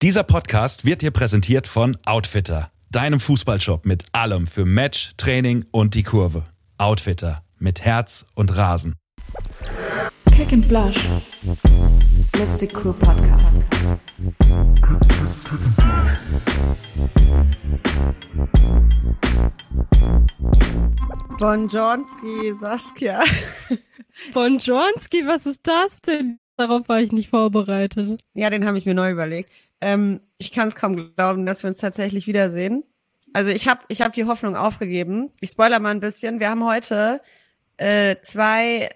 Dieser Podcast wird dir präsentiert von Outfitter, deinem Fußballshop mit allem für Match, Training und die Kurve. Outfitter mit Herz und Rasen. Kick and Blush. Letzte Kur Podcast. Bonjonski, Saskia. Bonjonski, was ist das denn? Darauf war ich nicht vorbereitet. Ja, den habe ich mir neu überlegt. Ähm, ich kann es kaum glauben, dass wir uns tatsächlich wiedersehen. Also ich habe ich hab die Hoffnung aufgegeben. Ich spoiler mal ein bisschen. Wir haben heute äh, zwei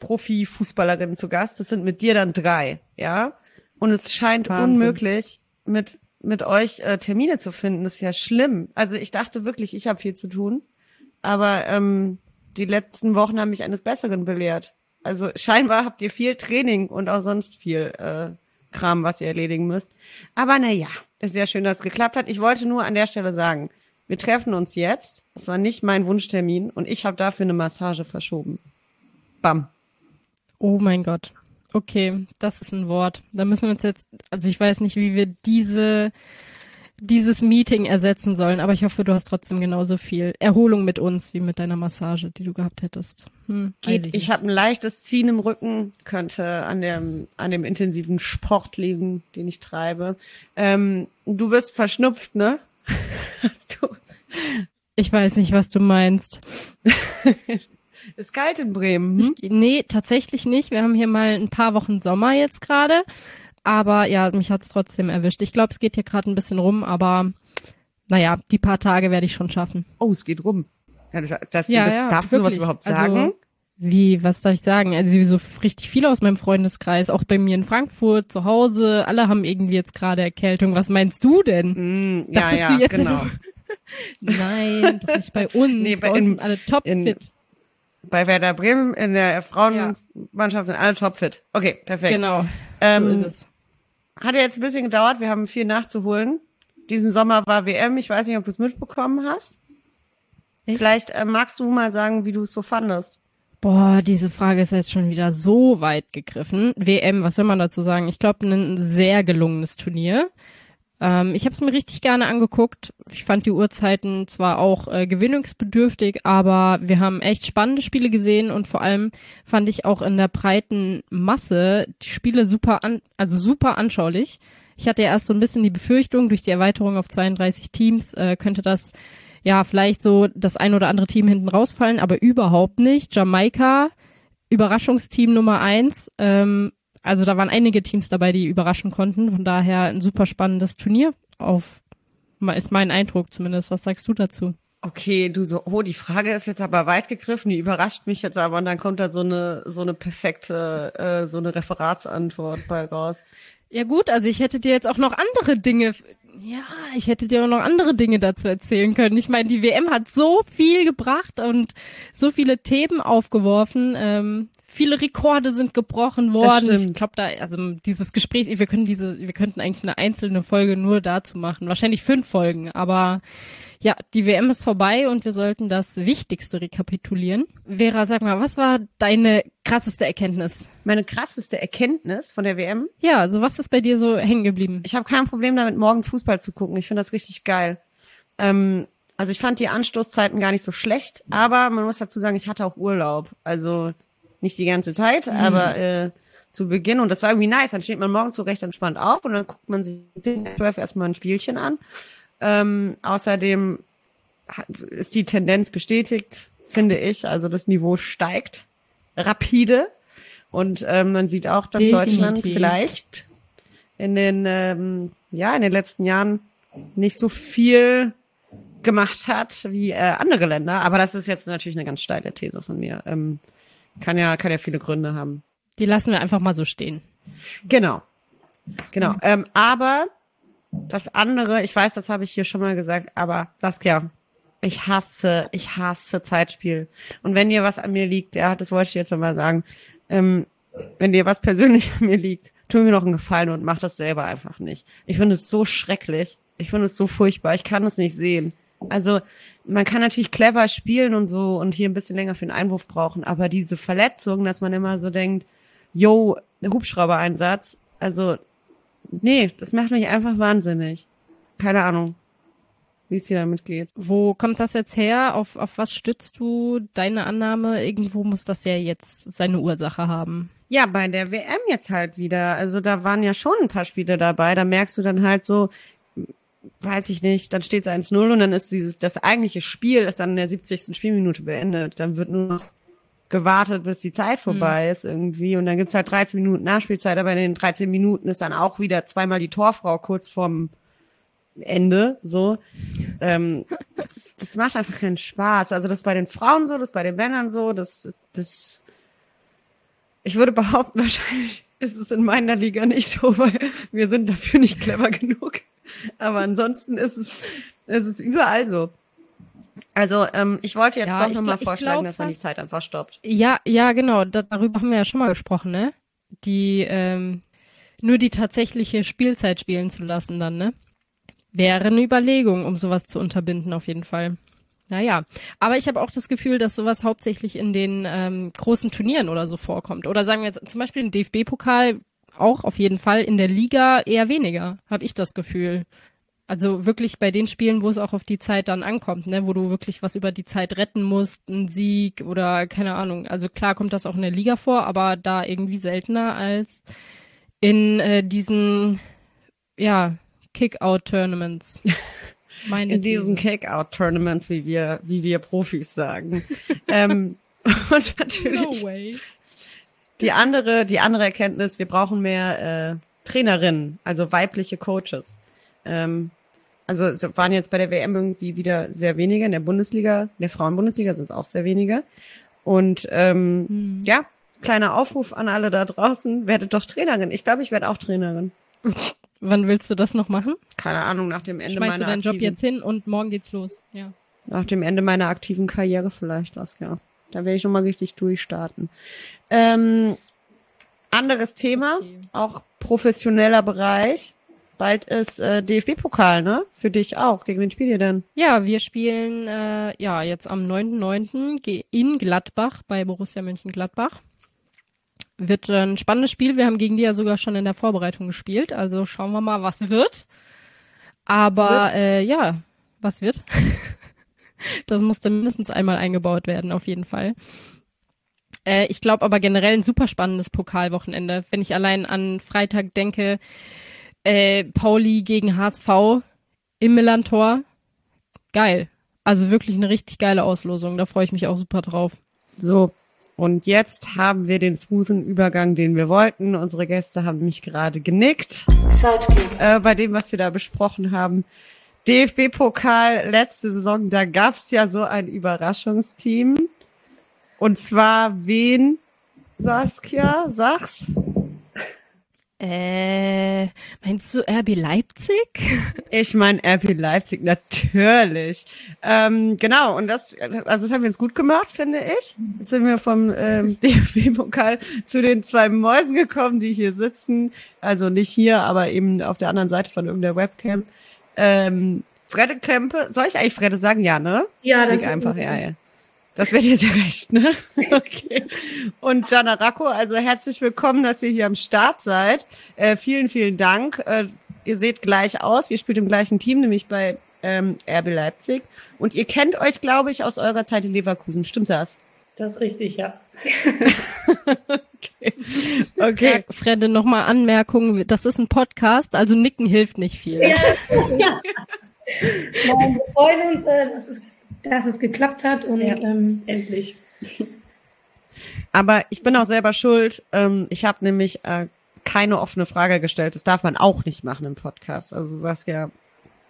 Profifußballerinnen zu Gast. Das sind mit dir dann drei, ja. Und es scheint Wahnsinn. unmöglich, mit mit euch äh, Termine zu finden. Das ist ja schlimm. Also ich dachte wirklich, ich habe viel zu tun, aber ähm, die letzten Wochen haben mich eines Besseren belehrt. Also scheinbar habt ihr viel Training und auch sonst viel äh, Kram, was ihr erledigen müsst. Aber na ja, ist sehr schön, dass es geklappt hat. Ich wollte nur an der Stelle sagen, wir treffen uns jetzt. Das war nicht mein Wunschtermin und ich habe dafür eine Massage verschoben. Bam. Oh mein Gott. Okay, das ist ein Wort. Da müssen wir uns jetzt, also ich weiß nicht, wie wir diese, dieses Meeting ersetzen sollen, aber ich hoffe, du hast trotzdem genauso viel Erholung mit uns wie mit deiner Massage, die du gehabt hättest. Hm, Geht, ich ich habe ein leichtes Ziehen im Rücken, könnte an dem, an dem intensiven Sport liegen, den ich treibe. Ähm, du bist verschnupft, ne? Hast du? ich weiß nicht, was du meinst. Ist kalt in Bremen. Hm? Ich, nee, tatsächlich nicht. Wir haben hier mal ein paar Wochen Sommer jetzt gerade. Aber ja, mich hat's trotzdem erwischt. Ich glaube, es geht hier gerade ein bisschen rum, aber naja, die paar Tage werde ich schon schaffen. Oh, es geht rum. Ja, das, das, Ja, das ja, darfst du sowas wirklich. überhaupt Also, sagen? Wie, was darf ich sagen? Also so richtig viele aus meinem Freundeskreis, auch bei mir in Frankfurt, zu Hause, alle haben irgendwie jetzt gerade Erkältung. Was meinst du denn? Mm, ja, Dachtest ja, du jetzt genau. Nein, doch nicht bei uns. Nee, bei- bei uns in- sind alle topfit. Bei Werder Bremen in der Frauenmannschaft sind alle topfit. Okay, perfekt. Genau, Ähm, so ist es. Hat ja jetzt ein bisschen gedauert, wir haben viel nachzuholen. Diesen Sommer war WM, ich weiß nicht, ob du es mitbekommen hast. Echt? Vielleicht äh, magst du mal sagen, wie du es so fandest. Boah, diese Frage ist jetzt schon wieder so weit gegriffen. WM, was soll man dazu sagen? Ich glaube, ein sehr gelungenes Turnier. Ähm, ich habe es mir richtig gerne angeguckt. Ich fand die Uhrzeiten zwar auch äh, gewinnungsbedürftig, aber wir haben echt spannende Spiele gesehen und vor allem fand ich auch in der breiten Masse die Spiele super an, also super anschaulich. Ich hatte ja erst so ein bisschen die Befürchtung, durch die Erweiterung auf 32 Teams äh, könnte das ja vielleicht so das ein oder andere Team hinten rausfallen, aber überhaupt nicht. Jamaika, Überraschungsteam Nummer eins. Ähm, also da waren einige Teams dabei, die überraschen konnten. Von daher ein super spannendes Turnier. Auf ist mein Eindruck zumindest. Was sagst du dazu? Okay, du so, oh, die Frage ist jetzt aber weit gegriffen, die überrascht mich jetzt aber und dann kommt da so eine so eine perfekte äh, so eine Referatsantwort bei raus. Ja gut, also ich hätte dir jetzt auch noch andere Dinge, ja, ich hätte dir auch noch andere Dinge dazu erzählen können. Ich meine, die WM hat so viel gebracht und so viele Themen aufgeworfen. Ähm, viele Rekorde sind gebrochen worden. Ich glaube, da, also dieses Gespräch, wir können diese, wir könnten eigentlich eine einzelne Folge nur dazu machen. Wahrscheinlich fünf Folgen, aber ja, die WM ist vorbei und wir sollten das Wichtigste rekapitulieren. Vera, sag mal, was war deine krasseste Erkenntnis? Meine krasseste Erkenntnis von der WM, Ja, also was ist bei dir so hängen geblieben? ich habe kein Problem damit, morgens Fußball zu gucken. Ich finde das richtig geil. Ähm, also ich fand die Anstoßzeiten gar nicht so schlecht, aber man muss dazu sagen, ich hatte auch Urlaub. Also nicht die ganze Zeit, aber äh, zu Beginn. Und das war irgendwie nice. Dann steht man morgens so recht entspannt auf und dann guckt man sich den 12 erstmal ein Spielchen an. Ähm, außerdem ist die Tendenz bestätigt, finde ich. Also das Niveau steigt rapide. Und ähm, man sieht auch, dass Definitiv. Deutschland vielleicht in den ähm, ja in den letzten Jahren nicht so viel gemacht hat wie äh, andere Länder. Aber das ist jetzt natürlich eine ganz steile These von mir. Ähm, kann ja kann ja viele Gründe haben. Die lassen wir einfach mal so stehen. Genau. Genau. Ähm, aber das andere, ich weiß, das habe ich hier schon mal gesagt, aber Saskia, ich hasse, ich hasse Zeitspiel. Und wenn dir was an mir liegt, ja, das wollte ich jetzt nochmal sagen, ähm, wenn dir was persönlich an mir liegt, tu mir noch einen Gefallen und mach das selber einfach nicht. Ich finde es so schrecklich. Ich finde es so furchtbar. Ich kann es nicht sehen. Also, man kann natürlich clever spielen und so und hier ein bisschen länger für den Einwurf brauchen, aber diese Verletzung, dass man immer so denkt, yo, Hubschrauber-Einsatz, also nee, das macht mich einfach wahnsinnig. Keine Ahnung, wie es dir damit geht. Wo kommt das jetzt her? Auf, auf was stützt du deine Annahme? Irgendwo muss das ja jetzt seine Ursache haben. Ja, bei der WM jetzt halt wieder. Also da waren ja schon ein paar Spiele dabei. Da merkst du dann halt so, weiß ich nicht, dann steht es 1-0 und dann ist dieses, das eigentliche Spiel ist dann in der 70. Spielminute beendet. Dann wird nur noch gewartet, bis die Zeit vorbei mhm. ist irgendwie. Und dann gibt's halt 13 Minuten Nachspielzeit, aber in den 13 Minuten ist dann auch wieder zweimal die Torfrau kurz vorm Ende. So. Ähm, das, das macht einfach keinen Spaß. Also das bei den Frauen so, das bei den Männern so, das, das ich würde behaupten, wahrscheinlich ist es in meiner Liga nicht so, weil wir sind dafür nicht clever genug. Aber ansonsten ist es, ist es überall so. Also ähm, ich wollte jetzt ja, doch nochmal vorschlagen, glaub, dass man die Zeit einfach stoppt. Ja, ja, genau. Da, darüber haben wir ja schon mal gesprochen, ne? Die ähm, nur die tatsächliche Spielzeit spielen zu lassen dann, ne? Wäre eine Überlegung, um sowas zu unterbinden, auf jeden Fall. Naja, aber ich habe auch das Gefühl, dass sowas hauptsächlich in den ähm, großen Turnieren oder so vorkommt. Oder sagen wir jetzt zum Beispiel im DFB-Pokal auch auf jeden Fall, in der Liga eher weniger, habe ich das Gefühl. Also wirklich bei den Spielen, wo es auch auf die Zeit dann ankommt, ne, wo du wirklich was über die Zeit retten musst, ein Sieg oder keine Ahnung. Also klar kommt das auch in der Liga vor, aber da irgendwie seltener als in äh, diesen ja Kick-out-Tournaments. Meine in diesen Kick-out-Tournaments, wie wir, wie wir Profis sagen. ähm, und natürlich no way. Die andere, die andere Erkenntnis: Wir brauchen mehr äh, Trainerinnen, also weibliche Coaches. Ähm, also waren jetzt bei der WM irgendwie wieder sehr wenige. In der Bundesliga, in der Frauenbundesliga sind es auch sehr wenige. Und ähm, hm. ja, kleiner Aufruf an alle da draußen: Werdet doch Trainerin. Ich glaube, ich werde auch Trainerin. Wann willst du das noch machen? Keine Ahnung, nach dem Ende Schmeißt meiner du deinen aktiven, Job jetzt hin und morgen geht's los. Ja. Nach dem Ende meiner aktiven Karriere vielleicht das, ja. Da werde ich nochmal richtig durchstarten. Ähm, anderes Thema, okay. auch professioneller Bereich. Bald ist äh, DFB-Pokal, ne? Für dich auch. Gegen wen spielt ihr denn? Ja, wir spielen äh, ja jetzt am 9.9. in Gladbach bei Borussia Mönchengladbach. Wird ein spannendes Spiel. Wir haben gegen die ja sogar schon in der Vorbereitung gespielt. Also schauen wir mal, was wird. Aber was wird? Äh, ja, was wird? das musste mindestens einmal eingebaut werden, auf jeden Fall. Äh, ich glaube aber generell ein super spannendes Pokalwochenende. Wenn ich allein an Freitag denke, äh, Pauli gegen HSV im Millantor. Geil. Also wirklich eine richtig geile Auslosung. Da freue ich mich auch super drauf. So, und jetzt haben wir den smoothen Übergang, den wir wollten. Unsere Gäste haben mich gerade genickt. Sidekick. Äh, bei dem, was wir da besprochen haben. DFB-Pokal letzte Saison, da gab's ja so ein Überraschungsteam. Und zwar wen, Saskia, sag's? Äh, meinst du RB Leipzig? Ich meine RB Leipzig, natürlich. Ähm, genau, und das, also das haben wir jetzt gut gemacht, finde ich. Jetzt sind wir vom ähm, DFB-Pokal zu den zwei Mäusen gekommen, die hier sitzen. Also nicht hier, aber eben auf der anderen Seite von irgendeiner Webcam. Ähm, Fredde Krempe, soll ich eigentlich Fredde sagen? Ja, ne? Ja, das ist einfach, ja, ja. Das wird dir sehr recht, ne? Okay. Und Jana Racco, also herzlich willkommen, dass ihr hier am Start seid. Äh, vielen, vielen Dank. Äh, ihr seht gleich aus, ihr spielt im gleichen Team, nämlich bei ähm, RB Leipzig. Und ihr kennt euch, glaube ich, aus eurer Zeit in Leverkusen. Stimmt das? Das ist richtig, ja. okay. okay. Ja, Frede, nochmal Anmerkung. Das ist ein Podcast, also nicken hilft nicht viel. Ja. ja. Nein, wir freuen uns. Äh, das ist dass es geklappt hat und ja, ähm, endlich. Aber ich bin auch selber schuld. Ähm, ich habe nämlich äh, keine offene Frage gestellt. Das darf man auch nicht machen im Podcast. Also du sagst ja,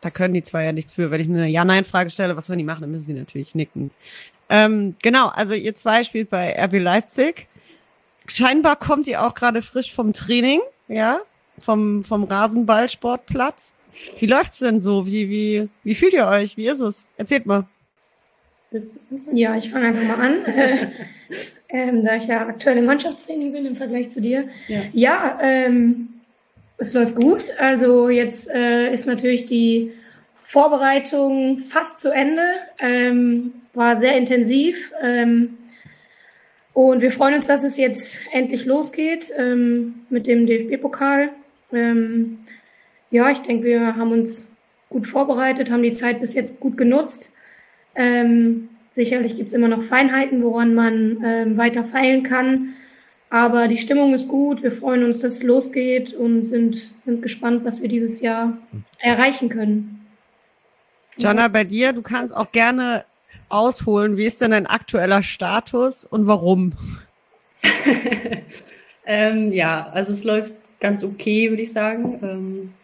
da können die zwei ja nichts für. Wenn ich eine Ja-Nein-Frage stelle, was sollen die machen? Dann müssen sie natürlich nicken. Ähm, genau, also ihr zwei spielt bei RB Leipzig. Scheinbar kommt ihr auch gerade frisch vom Training, ja, vom, vom Rasenballsportplatz. Wie läuft's denn so? Wie, wie, wie fühlt ihr euch? Wie ist es? Erzählt mal. Ja, ich fange einfach mal an. ähm, da ich ja aktuell im Mannschaftstraining bin im Vergleich zu dir. Ja, ja ähm, es läuft gut. Also jetzt äh, ist natürlich die Vorbereitung fast zu Ende. Ähm, war sehr intensiv. Ähm, und wir freuen uns, dass es jetzt endlich losgeht ähm, mit dem DFB-Pokal. Ähm, ja, ich denke, wir haben uns gut vorbereitet, haben die Zeit bis jetzt gut genutzt. Ähm, sicherlich gibt's immer noch Feinheiten, woran man ähm, weiter feilen kann. Aber die Stimmung ist gut. Wir freuen uns, dass es losgeht und sind, sind gespannt, was wir dieses Jahr erreichen können. Jana, bei dir, du kannst auch gerne ausholen. Wie ist denn dein aktueller Status und warum? ähm, ja, also es läuft ganz okay, würde ich sagen. Ähm,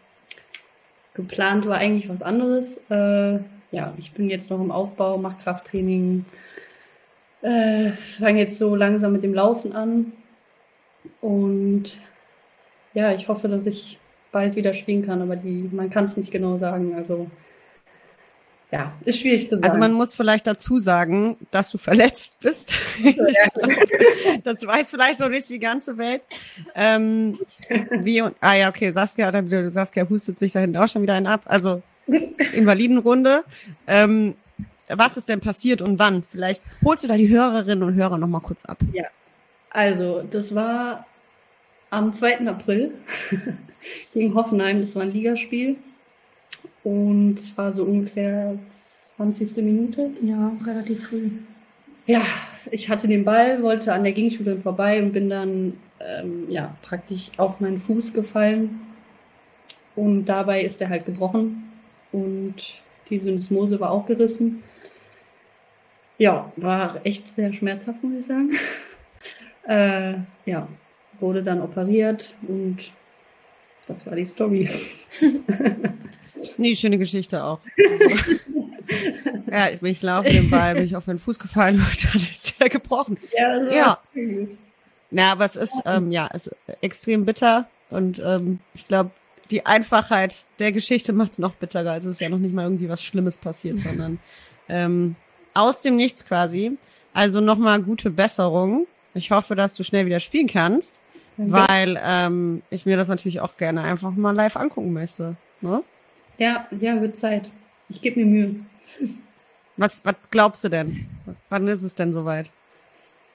geplant war eigentlich was anderes. Äh, ja, ich bin jetzt noch im Aufbau, mache Krafttraining, äh, fange jetzt so langsam mit dem Laufen an. Und ja, ich hoffe, dass ich bald wieder spielen kann, aber die, man kann es nicht genau sagen. Also ja, ist schwierig zu sagen. Also man muss vielleicht dazu sagen, dass du verletzt bist. das weiß vielleicht noch nicht die ganze Welt. Ähm, wie und, ah ja, okay, Saskia, Saskia hustet sich da hinten auch schon wieder einen ab. Also Invalidenrunde. Ähm, was ist denn passiert und wann? Vielleicht holst du da die Hörerinnen und Hörer noch mal kurz ab. Ja, also das war am 2. April gegen Hoffenheim. Das war ein Ligaspiel. Und es war so ungefähr 20. Minute. Ja, relativ früh. Ja, ich hatte den Ball, wollte an der Gegenspielerin vorbei und bin dann ähm, ja, praktisch auf meinen Fuß gefallen. Und dabei ist er halt gebrochen. Und die Syndesmose war auch gerissen. Ja, war echt sehr schmerzhaft, muss ich sagen. äh, ja, wurde dann operiert und das war die Story. Nee, schöne Geschichte auch. ja, ich bin ich laufe den Ball, bin ich auf meinen Fuß gefallen und dann ist er gebrochen. Ja, so ja. Ja, aber es ist ähm, ja, es ist extrem bitter und ähm, ich glaube, die Einfachheit der Geschichte macht es noch bitterer. Also es ist ja noch nicht mal irgendwie was Schlimmes passiert, sondern ähm, aus dem Nichts quasi. Also nochmal gute Besserung. Ich hoffe, dass du schnell wieder spielen kannst, Danke. weil ähm, ich mir das natürlich auch gerne einfach mal live angucken möchte. Ne? Ja, ja, wird Zeit. Ich gebe mir Mühe. Was, was glaubst du denn? Wann ist es denn soweit?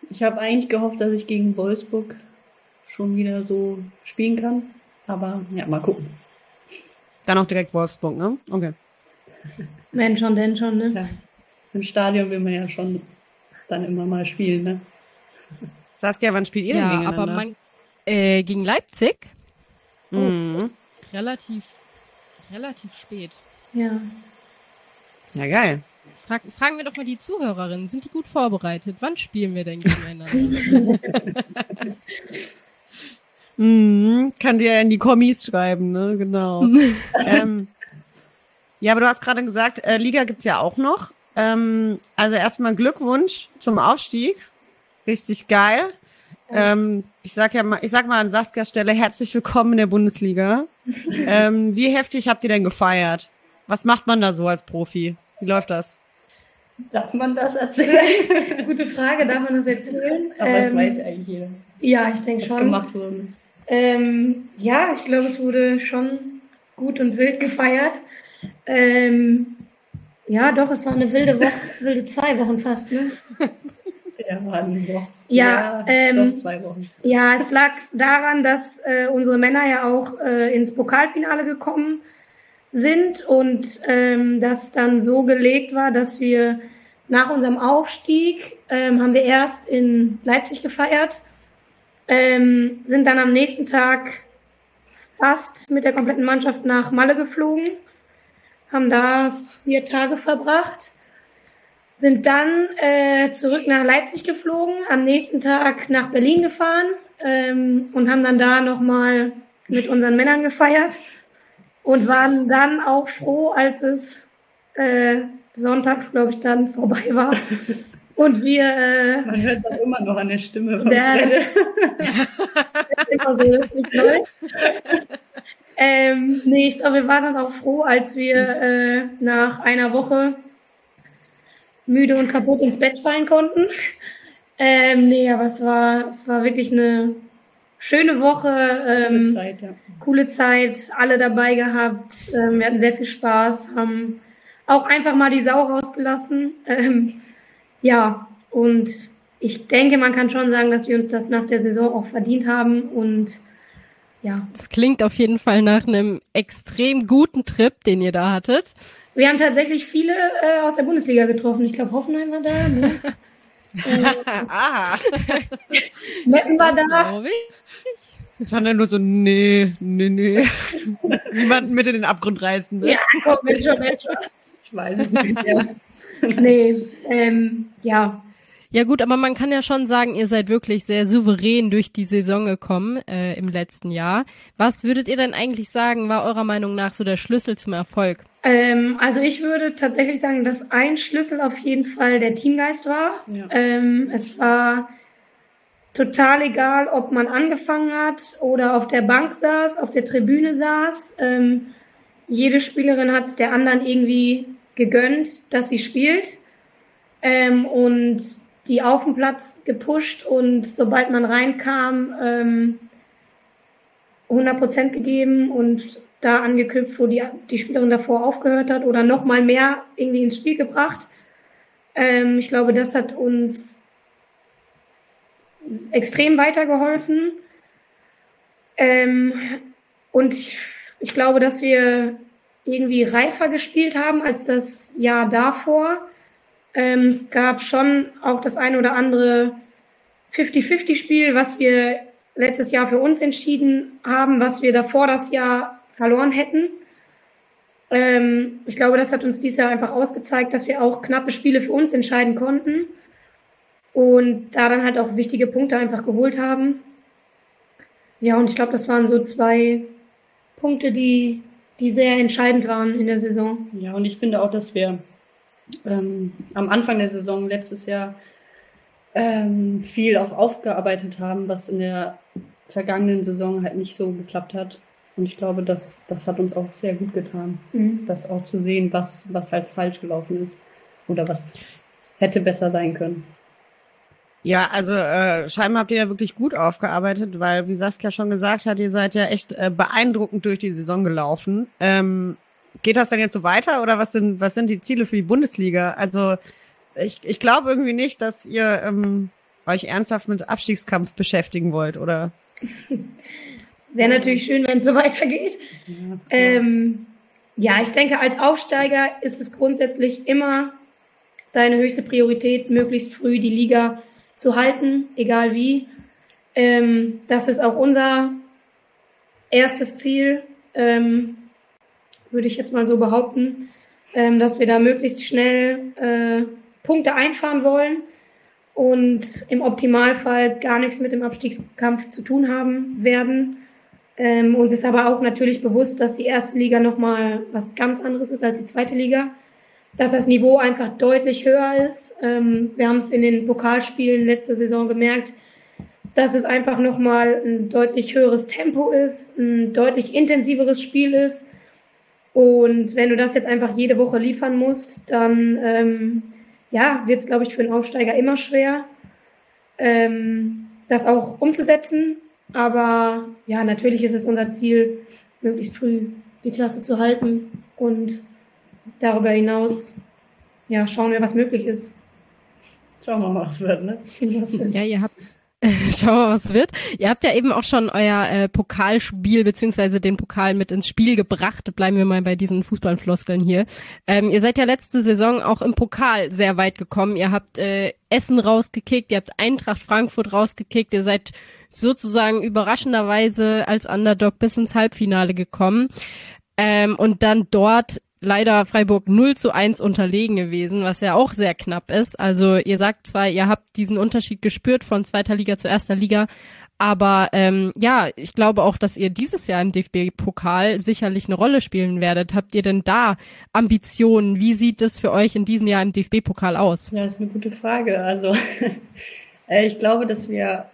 Ich habe eigentlich gehofft, dass ich gegen Wolfsburg schon wieder so spielen kann. Aber ja, mal gucken. Dann auch direkt Wolfsburg, ne? Okay. Wenn schon, denn schon, ne? Ja. Im Stadion will man ja schon dann immer mal spielen, ne? Saskia, wann spielt ihr denn Ja, gegeneinander? aber man, äh, gegen Leipzig mhm. relativ, relativ spät. Ja. Ja, geil. Frag, fragen wir doch mal die Zuhörerinnen, sind die gut vorbereitet? Wann spielen wir denn gegeneinander? Mhm. Kann dir in die Kommis schreiben, ne? Genau. ähm, ja, aber du hast gerade gesagt, äh, Liga gibt's ja auch noch. Ähm, also erstmal Glückwunsch zum Aufstieg. Richtig geil. Ähm, ich sag ja mal, ich sag mal an Saskias Stelle herzlich willkommen in der Bundesliga. ähm, wie heftig habt ihr denn gefeiert? Was macht man da so als Profi? Wie läuft das? Darf man das erzählen? Gute Frage, darf man das erzählen? Aber das Ähm, weiß eigentlich jeder, Ja, ich denke schon. gemacht worden ist. Ähm, ja, ich glaube, es wurde schon gut und wild gefeiert. Ähm, ja, doch, es war eine wilde Woche, wilde zwei Wochen fast, ne? Ja, war eine Woche. Ja, ähm, doch zwei Wochen. Ja, es lag daran, dass äh, unsere Männer ja auch äh, ins Pokalfinale gekommen sind und ähm, das dann so gelegt war, dass wir nach unserem Aufstieg ähm, haben wir erst in Leipzig gefeiert, ähm, sind dann am nächsten Tag fast mit der kompletten Mannschaft nach Malle geflogen, haben da vier Tage verbracht sind dann äh, zurück nach Leipzig geflogen, am nächsten Tag nach Berlin gefahren ähm, und haben dann da nochmal mit unseren Männern gefeiert und waren dann auch froh, als es äh, sonntags, glaube ich, dann vorbei war. Und wir äh, Man hört das immer noch an der Stimme von Der- Fredde. ist immer so, das ist nicht neu. ähm, nee, ich glaube, wir waren dann auch froh, als wir äh, nach einer Woche müde und kaputt ins Bett fallen konnten. Ähm, nee, aber es war, es war wirklich eine schöne Woche, ähm, Zeit, ja. coole Zeit, alle dabei gehabt. Ähm, wir hatten sehr viel Spaß, haben auch einfach mal die Sau rausgelassen. Ähm, ja, und ich denke, man kann schon sagen, dass wir uns das nach der Saison auch verdient haben und ja. Das klingt auf jeden Fall nach einem extrem guten Trip, den ihr da hattet. Wir haben tatsächlich viele äh, aus der Bundesliga getroffen. Ich glaube, Hoffenheim war da. Ne? Aha. Meppen war da. Glaube ich. Ich stand dann nur so, nee, nee, nee. Niemanden mit in den Abgrund reißen. Ne? Ja, komm, Mensch, Mensch. Ich weiß es nicht. Ja. Nee, ähm, ja. Ja gut, aber man kann ja schon sagen, ihr seid wirklich sehr souverän durch die Saison gekommen äh, im letzten Jahr. Was würdet ihr denn eigentlich sagen, war eurer Meinung nach so der Schlüssel zum Erfolg? Ähm, also ich würde tatsächlich sagen, dass ein Schlüssel auf jeden Fall der Teamgeist war. Ja. Ähm, es war total egal, ob man angefangen hat oder auf der Bank saß, auf der Tribüne saß. Ähm, jede Spielerin hat es der anderen irgendwie gegönnt, dass sie spielt. Ähm, und die auf dem Platz gepusht und sobald man reinkam, ähm, 100 Prozent gegeben und da angeknüpft, wo die, die Spielerin davor aufgehört hat oder noch mal mehr irgendwie ins Spiel gebracht. Ähm, ich glaube, das hat uns extrem weitergeholfen. Ähm, und ich, ich glaube, dass wir irgendwie reifer gespielt haben als das Jahr davor. Ähm, es gab schon auch das eine oder andere 50-50-Spiel, was wir letztes Jahr für uns entschieden haben, was wir davor das Jahr verloren hätten. Ähm, ich glaube, das hat uns dieses Jahr einfach ausgezeigt, dass wir auch knappe Spiele für uns entscheiden konnten und da dann halt auch wichtige Punkte einfach geholt haben. Ja, und ich glaube, das waren so zwei Punkte, die, die sehr entscheidend waren in der Saison. Ja, und ich finde auch, dass wir ähm, am Anfang der Saison letztes Jahr ähm, viel auch aufgearbeitet haben, was in der vergangenen Saison halt nicht so geklappt hat. Und ich glaube, das, das hat uns auch sehr gut getan, Mhm. das auch zu sehen, was, was halt falsch gelaufen ist oder was hätte besser sein können. Ja, also äh, scheinbar habt ihr ja wirklich gut aufgearbeitet, weil, wie Saskia schon gesagt hat, ihr seid ja echt äh, beeindruckend durch die Saison gelaufen. Ähm, geht das denn jetzt so weiter oder was sind, was sind die Ziele für die Bundesliga? Also ich, ich glaube irgendwie nicht, dass ihr ähm, euch ernsthaft mit Abstiegskampf beschäftigen wollt, oder? Wäre natürlich schön, wenn es so weitergeht. Ähm, ja, ich denke, als Aufsteiger ist es grundsätzlich immer deine höchste Priorität, möglichst früh die Liga zu halten, egal wie. Ähm, das ist auch unser erstes Ziel, ähm, würde ich jetzt mal so behaupten, ähm, dass wir da möglichst schnell äh, Punkte einfahren wollen und im Optimalfall gar nichts mit dem Abstiegskampf zu tun haben werden. Ähm, uns ist aber auch natürlich bewusst, dass die erste Liga nochmal was ganz anderes ist als die zweite Liga. Dass das Niveau einfach deutlich höher ist. Ähm, wir haben es in den Pokalspielen letzte Saison gemerkt, dass es einfach nochmal ein deutlich höheres Tempo ist, ein deutlich intensiveres Spiel ist. Und wenn du das jetzt einfach jede Woche liefern musst, dann ähm, ja, wird es, glaube ich, für einen Aufsteiger immer schwer, ähm, das auch umzusetzen. Aber ja, natürlich ist es unser Ziel, möglichst früh die Klasse zu halten und darüber hinaus ja, schauen wir, was möglich ist. Schauen wir mal, was wird, ne? Was wird. Ja, ihr habt Schauen wir mal, was wird. Ihr habt ja eben auch schon euer äh, Pokalspiel beziehungsweise den Pokal mit ins Spiel gebracht. Bleiben wir mal bei diesen Fußballfloskeln hier. Ähm, ihr seid ja letzte Saison auch im Pokal sehr weit gekommen. Ihr habt äh, Essen rausgekickt, ihr habt Eintracht Frankfurt rausgekickt. Ihr seid sozusagen überraschenderweise als Underdog bis ins Halbfinale gekommen. Ähm, und dann dort leider Freiburg 0 zu 1 unterlegen gewesen, was ja auch sehr knapp ist. Also ihr sagt zwar, ihr habt diesen Unterschied gespürt von zweiter Liga zu erster Liga, aber ähm, ja, ich glaube auch, dass ihr dieses Jahr im DFB-Pokal sicherlich eine Rolle spielen werdet. Habt ihr denn da Ambitionen? Wie sieht es für euch in diesem Jahr im DFB-Pokal aus? Ja, das ist eine gute Frage. Also, äh, ich glaube, dass wir,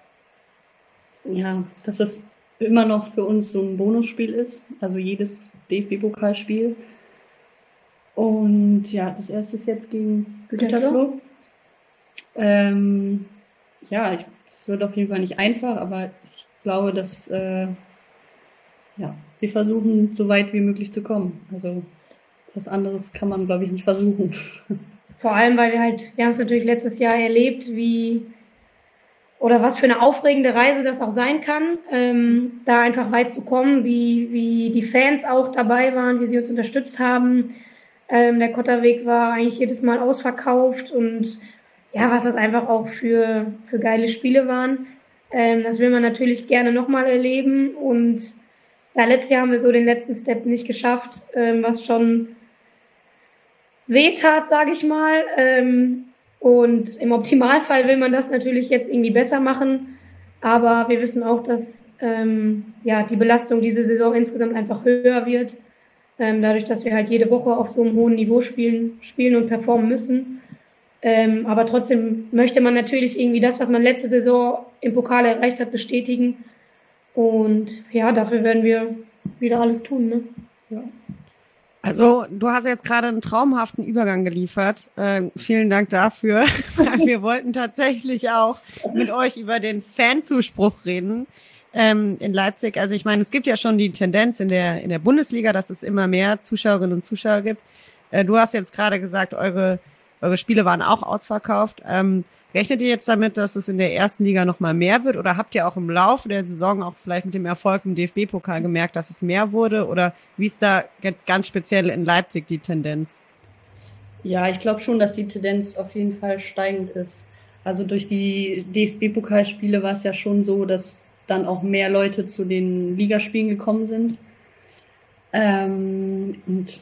ja, dass es immer noch für uns so ein Bonusspiel ist. Also jedes DFB-Pokalspiel. Und ja, das erste ist jetzt gegen Gütersloh. Ähm, ja, ich, es wird auf jeden Fall nicht einfach, aber ich glaube, dass äh, ja, wir versuchen, so weit wie möglich zu kommen. Also was anderes kann man, glaube ich, nicht versuchen. Vor allem, weil wir halt, wir haben es natürlich letztes Jahr erlebt, wie oder was für eine aufregende Reise das auch sein kann, ähm, da einfach weit zu kommen, wie, wie die Fans auch dabei waren, wie sie uns unterstützt haben. Ähm, der Kotterweg war eigentlich jedes Mal ausverkauft und ja, was das einfach auch für, für geile Spiele waren. Ähm, das will man natürlich gerne nochmal erleben und ja, letztes Jahr haben wir so den letzten Step nicht geschafft, ähm, was schon wehtat, sage ich mal. Ähm, und im Optimalfall will man das natürlich jetzt irgendwie besser machen. Aber wir wissen auch, dass ähm, ja, die Belastung diese Saison insgesamt einfach höher wird. Ähm, dadurch, dass wir halt jede Woche auf so einem hohen Niveau spielen, spielen und performen müssen. Ähm, aber trotzdem möchte man natürlich irgendwie das, was man letzte Saison im Pokal erreicht hat, bestätigen. Und ja, dafür werden wir wieder alles tun. Ne? Ja. Also, du hast jetzt gerade einen traumhaften Übergang geliefert. Äh, vielen Dank dafür. Wir wollten tatsächlich auch mit euch über den Fanzuspruch reden ähm, in Leipzig. Also ich meine, es gibt ja schon die Tendenz in der in der Bundesliga, dass es immer mehr Zuschauerinnen und Zuschauer gibt. Äh, du hast jetzt gerade gesagt, eure eure Spiele waren auch ausverkauft. Ähm, Rechnet ihr jetzt damit, dass es in der ersten Liga noch mal mehr wird oder habt ihr auch im Laufe der Saison auch vielleicht mit dem Erfolg im DFB-Pokal gemerkt, dass es mehr wurde oder wie ist da jetzt ganz speziell in Leipzig die Tendenz? Ja, ich glaube schon, dass die Tendenz auf jeden Fall steigend ist. Also durch die DFB-Pokalspiele war es ja schon so, dass dann auch mehr Leute zu den Ligaspielen gekommen sind. Ähm, und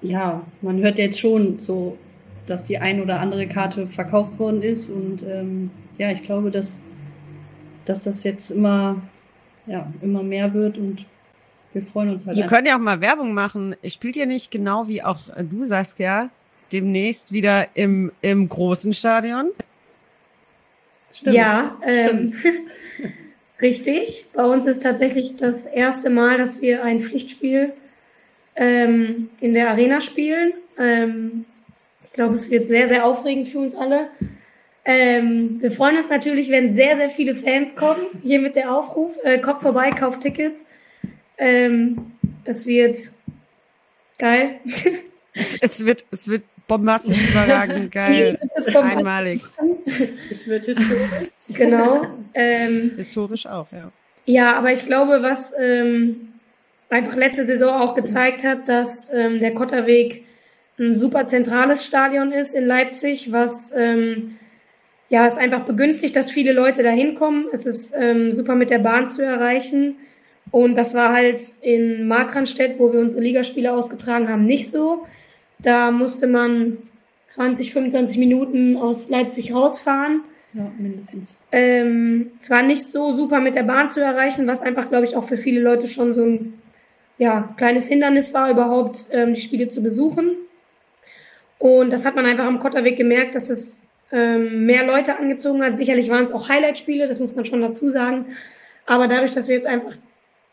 ja, man hört jetzt schon so dass die ein oder andere Karte verkauft worden ist. Und ähm, ja, ich glaube, dass, dass das jetzt immer, ja, immer mehr wird und wir freuen uns halt. Ihr könnt ja auch mal Werbung machen. Spielt ihr nicht genau wie auch du sagst ja demnächst wieder im, im großen Stadion? Stimmt. Ja, ähm, richtig. Bei uns ist tatsächlich das erste Mal, dass wir ein Pflichtspiel ähm, in der Arena spielen. Ähm, glaube, es wird sehr, sehr aufregend für uns alle. Ähm, wir freuen uns natürlich, wenn sehr, sehr viele Fans kommen. Hier mit der Aufruf, äh, kommt vorbei, kauft Tickets. Ähm, es wird geil. Es, es, wird, es wird bombastisch überragend geil. Einmalig. Es wird historisch. Genau. Ähm, historisch auch, ja. Ja, aber ich glaube, was ähm, einfach letzte Saison auch gezeigt hat, dass ähm, der Kotterweg ein super zentrales Stadion ist in Leipzig, was ähm, ja es einfach begünstigt, dass viele Leute da hinkommen. Es ist ähm, super mit der Bahn zu erreichen. Und das war halt in Markranstädt, wo wir unsere Ligaspiele ausgetragen haben, nicht so. Da musste man 20, 25 Minuten aus Leipzig rausfahren. Ja, mindestens. Ähm, zwar nicht so super mit der Bahn zu erreichen, was einfach, glaube ich, auch für viele Leute schon so ein ja, kleines Hindernis war, überhaupt ähm, die Spiele zu besuchen. Und das hat man einfach am Kotterweg gemerkt, dass es ähm, mehr Leute angezogen hat. Sicherlich waren es auch Highlight-Spiele, das muss man schon dazu sagen. Aber dadurch, dass wir jetzt einfach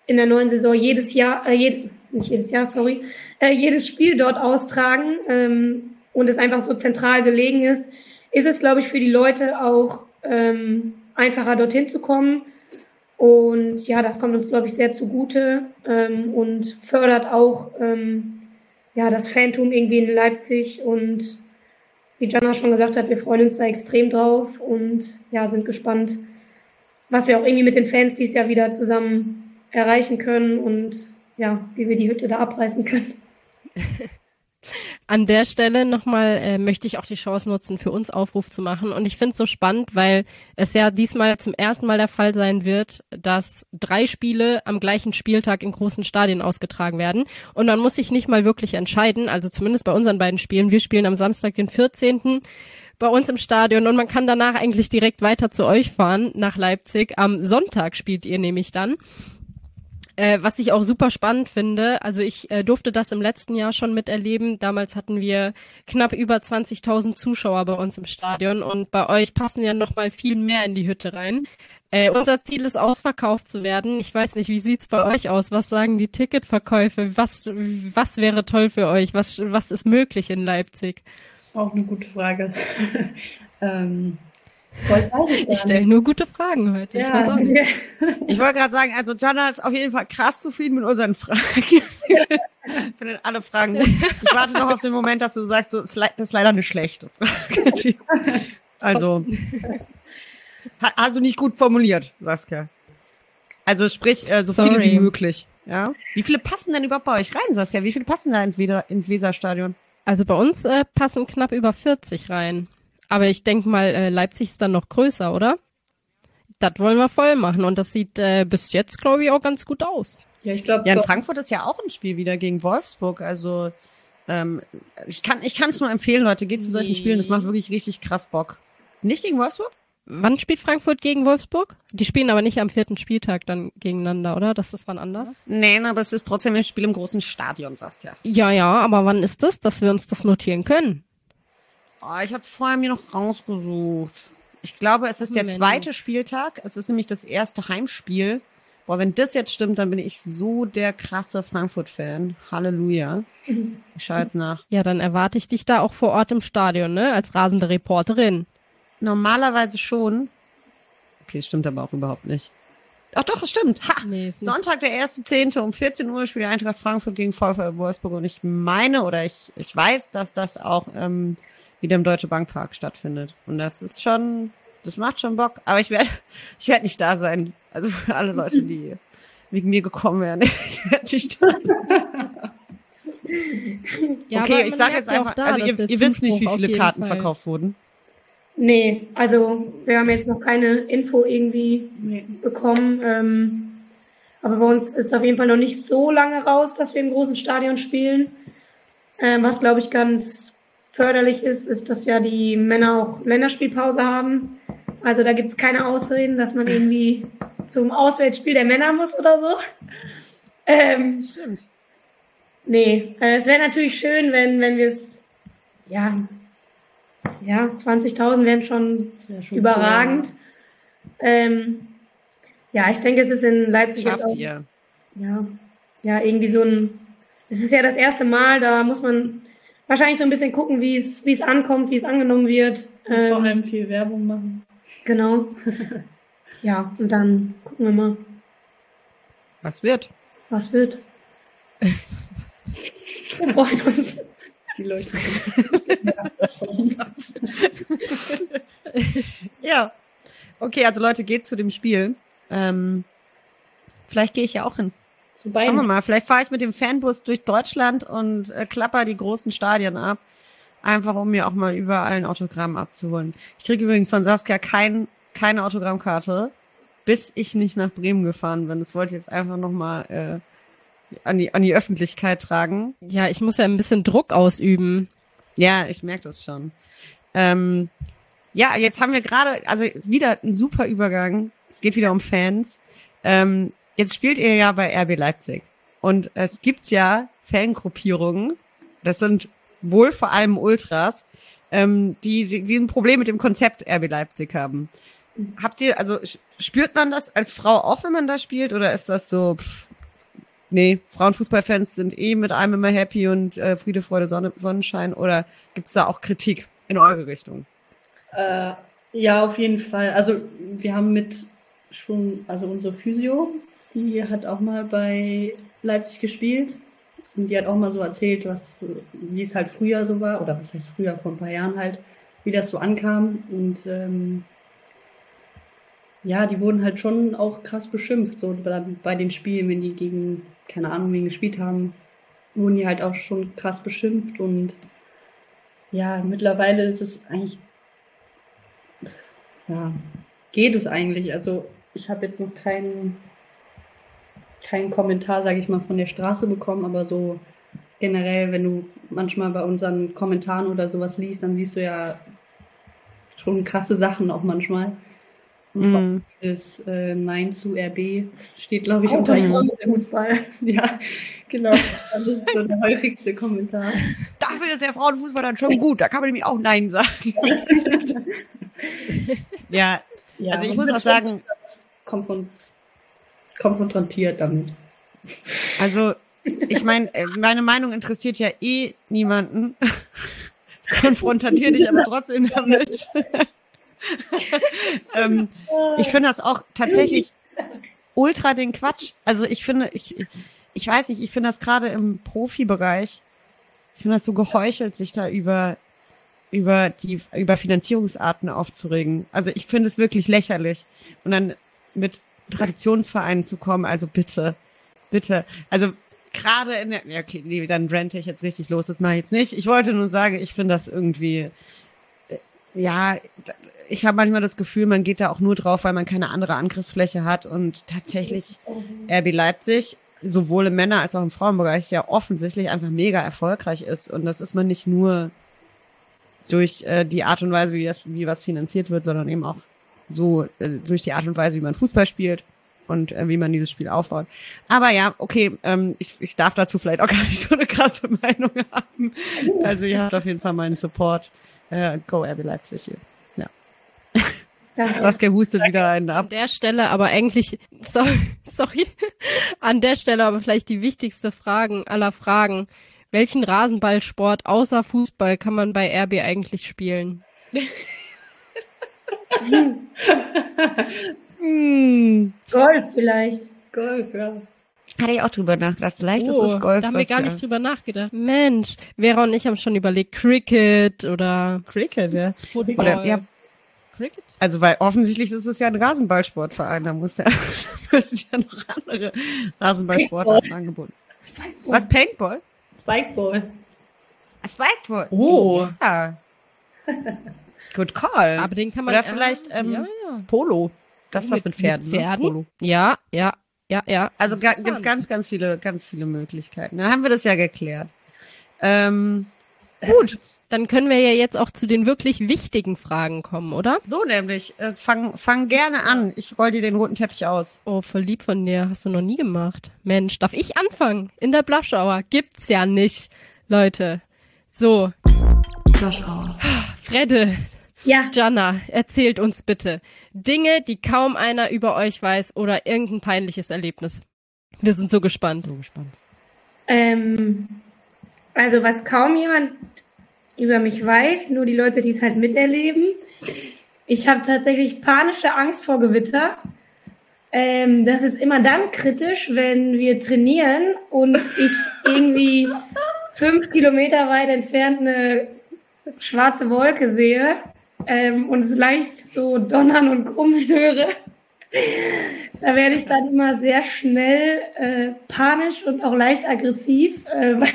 in der neuen Saison jedes Jahr, äh, jed, nicht jedes Jahr, sorry, äh, jedes Spiel dort austragen ähm, und es einfach so zentral gelegen ist, ist es, glaube ich, für die Leute auch ähm, einfacher dorthin zu kommen. Und ja, das kommt uns, glaube ich, sehr zugute ähm, und fördert auch ähm, ja, das Fantum irgendwie in Leipzig und wie Jana schon gesagt hat, wir freuen uns da extrem drauf und ja, sind gespannt, was wir auch irgendwie mit den Fans dieses Jahr wieder zusammen erreichen können und ja, wie wir die Hütte da abreißen können. An der Stelle nochmal äh, möchte ich auch die Chance nutzen, für uns Aufruf zu machen. Und ich finde es so spannend, weil es ja diesmal zum ersten Mal der Fall sein wird, dass drei Spiele am gleichen Spieltag in großen Stadien ausgetragen werden. Und man muss sich nicht mal wirklich entscheiden, also zumindest bei unseren beiden Spielen. Wir spielen am Samstag, den 14 bei uns im Stadion und man kann danach eigentlich direkt weiter zu euch fahren nach Leipzig. Am Sonntag spielt ihr nämlich dann. Äh, was ich auch super spannend finde, also ich äh, durfte das im letzten Jahr schon miterleben. Damals hatten wir knapp über 20.000 Zuschauer bei uns im Stadion und bei euch passen ja noch mal viel mehr in die Hütte rein. Äh, unser Ziel ist ausverkauft zu werden. Ich weiß nicht, wie sieht's bei euch aus? Was sagen die Ticketverkäufe? Was was wäre toll für euch? Was was ist möglich in Leipzig? Auch eine gute Frage. ähm ich stelle nur gute Fragen heute. Ja. Ich weiß auch nicht. Ich wollte gerade sagen, also Jana ist auf jeden Fall krass zufrieden mit unseren Fragen. Ich finde alle Fragen gut. Ich warte noch auf den Moment, dass du sagst, so, das ist leider eine schlechte Frage. Also Ha- Hast du nicht gut formuliert, Saskia. Also sprich, äh, so viele Sorry. wie möglich. Ja. Wie viele passen denn überhaupt bei euch rein, Saskia? Wie viele passen da ins, Weser, ins Weserstadion? Also bei uns äh, passen knapp über 40 rein. Aber ich denk mal, äh, Leipzig ist dann noch größer, oder? Das wollen wir voll machen und das sieht äh, bis jetzt, glaube ich, auch ganz gut aus. Ja, ich glaube, Ja, in Frankfurt ist ja auch ein Spiel wieder gegen Wolfsburg. Also ähm, ich kann ich kann es nur empfehlen, Leute, geht zu solchen Nee. Spielen. Das macht wirklich richtig krass Bock. Nicht gegen Wolfsburg? Wann spielt Frankfurt gegen Wolfsburg? Die spielen aber nicht am vierten Spieltag dann gegeneinander, oder? Das ist wann anders? Nein, aber es ist trotzdem ein Spiel im großen Stadion, Saskia. Ja, ja, aber wann ist das, dass wir uns das notieren können? Oh, ich hatte es vorher mir noch rausgesucht. Ich glaube, es ist der zweite Spieltag. Es ist nämlich das erste Heimspiel. Boah, wenn das jetzt stimmt, dann bin ich so der krasse Frankfurt-Fan. Halleluja. Ich schaue jetzt nach. Ja, dann erwarte ich dich da auch vor Ort im Stadion, ne? Als rasende Reporterin. Normalerweise schon. Okay, es stimmt aber auch überhaupt nicht. Ach doch, es stimmt. Ha! Nee. Sonntag, der 1.10. um 14 Uhr spielt die Eintracht Frankfurt gegen VfL Wolfsburg und ich meine oder ich, ich weiß, dass das auch ähm, wieder im Deutsche Bankpark stattfindet. Und das ist schon, das macht schon Bock. Aber ich werde ich werd nicht da sein. Also für alle Leute, die wegen mir gekommen wären. Ich werde nicht da sein. Ja, okay, ich sag merkt jetzt einfach, da, also ihr, ihr wisst nicht, wie viele Karten Fall- verkauft wurden. Nee, also wir haben jetzt noch keine Info irgendwie Nee. bekommen. Ähm, aber bei uns ist auf jeden Fall noch nicht so lange raus, dass wir im großen Stadion spielen. Ähm, was, glaube ich, ganz förderlich ist, ist, dass ja die Männer auch Länderspielpause haben. Also da gibt es keine Ausreden, dass man irgendwie zum Auswärtsspiel der Männer muss oder so. Ähm, Stimmt. Nee, äh, es wäre natürlich schön, wenn, wenn wir es, ja, ja, 20.000 wären schon Ja, schon überragend. Ähm, ja, ich denke, es ist in Leipzig jetzt auch, ihr. ja, ja, irgendwie so ein, es ist ja das erste Mal, da muss man wahrscheinlich so ein bisschen gucken, wie es, wie es ankommt, wie es angenommen wird. Vor Ähm, allem viel Werbung machen. genau. ja, und dann gucken wir mal, Was wird? was wird. wir freuen uns. Die Leute. Ja. Okay, also Leute, geht zu dem Spiel. Ähm, vielleicht gehe ich ja auch hin. Zu Schauen wir mal. Vielleicht fahre ich mit dem Fanbus durch Deutschland und äh, klapper die großen Stadien ab. Einfach um mir auch mal überall ein Autogramm abzuholen. Ich kriege übrigens von Saskia kein, keine Autogrammkarte, bis ich nicht nach Bremen gefahren bin. Das wollte ich jetzt einfach nochmal äh, an, die, an die Öffentlichkeit tragen. Ja, ich muss ja ein bisschen Druck ausüben. Ja, ich merke das schon. Ähm, ja, jetzt haben wir gerade, also wieder ein super Übergang. Es geht wieder um Fans. Ähm, jetzt spielt ihr ja bei RB Leipzig. Und es gibt ja Fangruppierungen, das sind wohl vor allem Ultras, ähm, die, die, die ein Problem mit dem Konzept RB Leipzig haben. Habt ihr, also spürt man das als Frau auch, wenn man da spielt, oder ist das so, pff, nee, Frauenfußballfans sind eh mit einem immer happy und äh, Friede, Freude, Sonne, Sonnenschein, oder gibt's da auch Kritik in eure Richtung? Äh, ja, auf jeden Fall. Also wir haben mit schon, also unsere Physio, die hat auch mal bei Leipzig gespielt und die hat auch mal so erzählt, was, wie es halt früher so war, oder was heißt früher, vor ein paar Jahren halt, wie das so ankam und ähm, ja, die wurden halt schon auch krass beschimpft, so bei, bei den Spielen, wenn die gegen, keine Ahnung, wen gespielt haben, wurden die halt auch schon krass beschimpft und ja, mittlerweile ist es eigentlich ja, geht es eigentlich? Also ich habe jetzt noch keinen keinen Kommentar, sage ich mal, von der Straße bekommen, aber so generell, wenn du manchmal bei unseren Kommentaren oder sowas liest, dann siehst du ja schon krasse Sachen auch manchmal. Und vor allem das äh, Nein zu RB steht, glaube ich, Auch unter im jedem. Fußball. Ja, genau. Das ist so der häufigste Kommentar. Dafür ist der Frauenfußball dann schon gut, da kann man nämlich auch Nein sagen. ja, Ja, also ich muss auch sagen, konfron konfrontiert damit. Also, ich meine, äh, meine Meinung interessiert ja eh niemanden. Konfrontiere dich aber trotzdem damit. ähm, ich finde das auch tatsächlich ultra den Quatsch. Also ich finde, ich, ich weiß nicht, ich finde das gerade im Profibereich, ich finde das so geheuchelt, sich da über über die über Finanzierungsarten aufzuregen. Also ich finde es wirklich lächerlich. Und dann mit Traditionsvereinen zu kommen, also bitte, bitte. Also gerade in der, okay, nee, dann rente ich jetzt richtig los, das mache ich jetzt nicht. Ich wollte nur sagen, ich finde das irgendwie, äh, ja, ich habe manchmal das Gefühl, man geht da auch nur drauf, weil man keine andere Angriffsfläche hat und tatsächlich RB Leipzig sowohl im Männer- als auch im Frauenbereich ja offensichtlich einfach mega erfolgreich ist und das ist man nicht nur durch äh, die Art und Weise, wie, das, wie was finanziert wird, sondern eben auch so äh, durch die Art und Weise, wie man Fußball spielt und äh, wie man dieses Spiel aufbaut. Aber ja, okay, ähm, ich, ich darf dazu vielleicht auch gar nicht so eine krasse Meinung haben. Also ihr habt auf jeden Fall meinen Support. Äh, go RB Leipzig hier. Ja. Danke. Saskia hustet wieder einen ab. An der Stelle aber eigentlich, sorry, sorry, an der Stelle aber vielleicht die wichtigste Fragen aller Fragen. Welchen Rasenballsport außer Fußball kann man bei RB eigentlich spielen? Hm, Golf vielleicht. Golf, ja. hatte ich auch drüber nachgedacht. Vielleicht ist Oh, es Golf. Da haben wir gar Saskia. nicht drüber nachgedacht. Mensch, Vera und ich haben schon überlegt, Cricket oder Cricket, ja. Football. Oder, ja, Cricket? also weil offensichtlich ist es ja ein Rasenballsportverein, da muss ja, müssen ja noch andere Rasenballsportarten angeboten. Spikeball. Was, Paintball? Spikeball. Spikeball. Oh. Ja. Good call. Aber den kann man Oder vielleicht, äh, ähm, ja, ja. Polo. Das ist das mit Pferden. Mit Pferden? Ne? Polo. Ja, ja, ja, ja. Also gibt's ganz, ganz viele, ganz viele Möglichkeiten. Dann haben wir das ja geklärt. Ähm, gut, Dann können wir ja jetzt auch zu den wirklich wichtigen Fragen kommen, oder? so nämlich. Äh, fang, fang gerne an. Ich roll dir den roten Teppich aus. Oh, voll lieb von dir. Hast du noch nie gemacht. Mensch, darf ich anfangen? In der Blushauer. Gibt's ja nicht, Leute. So, Flush Hour. Fredde, Ja, Jana, erzählt uns bitte Dinge, die kaum einer über euch weiß oder irgendein peinliches Erlebnis. Wir sind so gespannt. So gespannt. ähm, also was kaum jemand über mich weiß, nur die Leute, die es halt miterleben. Ich habe tatsächlich panische Angst vor Gewitter. Ähm, das ist immer dann kritisch, wenn wir trainieren und ich irgendwie fünf Kilometer weit entfernt eine schwarze Wolke sehe ähm, und es leicht so donnern und grummeln höre. Da werde ich dann immer sehr schnell äh, panisch und auch leicht aggressiv, äh, weil,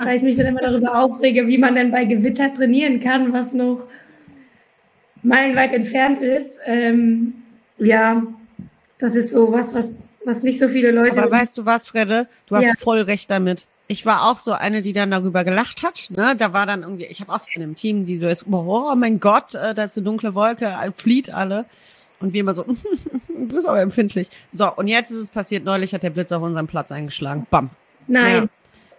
weil ich mich dann immer darüber aufrege, wie man denn bei Gewitter trainieren kann, was noch meilenweit entfernt ist. Ähm, ja, das ist so was, was, was nicht so viele Leute. Aber weißt du was, Fredde? Du hast Ja. voll recht damit. Ich war auch so eine, die dann darüber gelacht hat. Ne? Da war dann irgendwie, ich habe auch so in einem Team, die so ist, oh mein Gott, äh, da ist eine dunkle Wolke, äh, flieht alle. Und wir immer so, du bist aber empfindlich. So, und jetzt ist es passiert, neulich hat der Blitz auf unserem Platz eingeschlagen. Bam. Nein.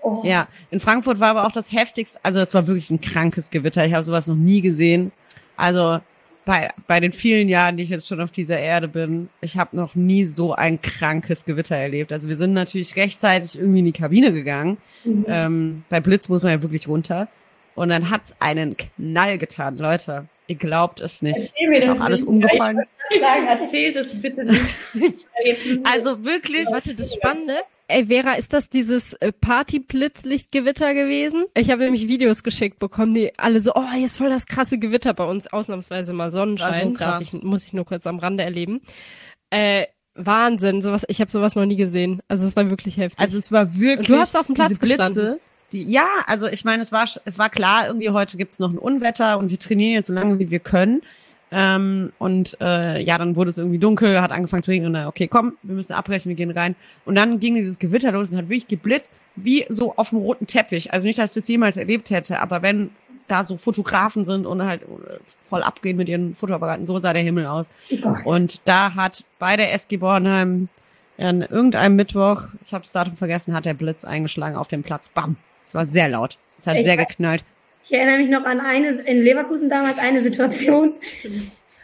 Oh. Ja, in Frankfurt war aber auch das heftigste, also es war wirklich ein krankes Gewitter. Ich habe sowas noch nie gesehen. Also bei, bei den vielen Jahren, die ich jetzt schon auf dieser Erde bin, ich habe noch nie so ein krankes Gewitter erlebt. Also wir sind natürlich rechtzeitig irgendwie in die Kabine gegangen. Mhm. Ähm, bei Blitz muss man ja wirklich runter. Und dann hat's einen Knall getan, Leute. Ihr glaubt es nicht. Ist auch alles nicht. umgefallen. Ich sagen, erzähl das bitte nicht. Also wirklich, Warte, das Spannende. Ey, Vera, ist das dieses äh, Party-Blitzlichtgewitter gewesen? Ich habe nämlich Videos geschickt bekommen, die alle so, oh, hier ist voll das krasse Gewitter bei uns, ausnahmsweise mal Sonnenschein, War so darf krass. ich, muss ich nur kurz am Rande erleben. Äh, Wahnsinn, sowas, ich habe sowas noch nie gesehen. Also es war wirklich heftig. Also es war wirklich. Und du hast auf dem Platz gestanden. Die, ja, also ich meine, es war es war klar, irgendwie heute gibt's noch ein Unwetter und wir trainieren jetzt so lange wie wir können. Ähm, und äh, ja, dann wurde es irgendwie dunkel, hat angefangen zu regnen und dann, okay, komm, wir müssen abbrechen, wir gehen rein. Und dann ging dieses Gewitter los und hat wirklich geblitzt, wie so auf dem roten Teppich. Also nicht, dass ich das jemals erlebt hätte, aber wenn da so Fotografen sind und halt äh, voll abgehen mit ihren Fotoapparaten, so sah der Himmel aus. Oh. Und da hat bei der SG Bornheim an irgendeinem Mittwoch, ich habe das Datum vergessen, hat der Blitz eingeschlagen auf dem Platz. Bam. Es war sehr laut. Es hat Ich sehr geknallt. Ich erinnere mich noch an eine, in Leverkusen damals eine Situation.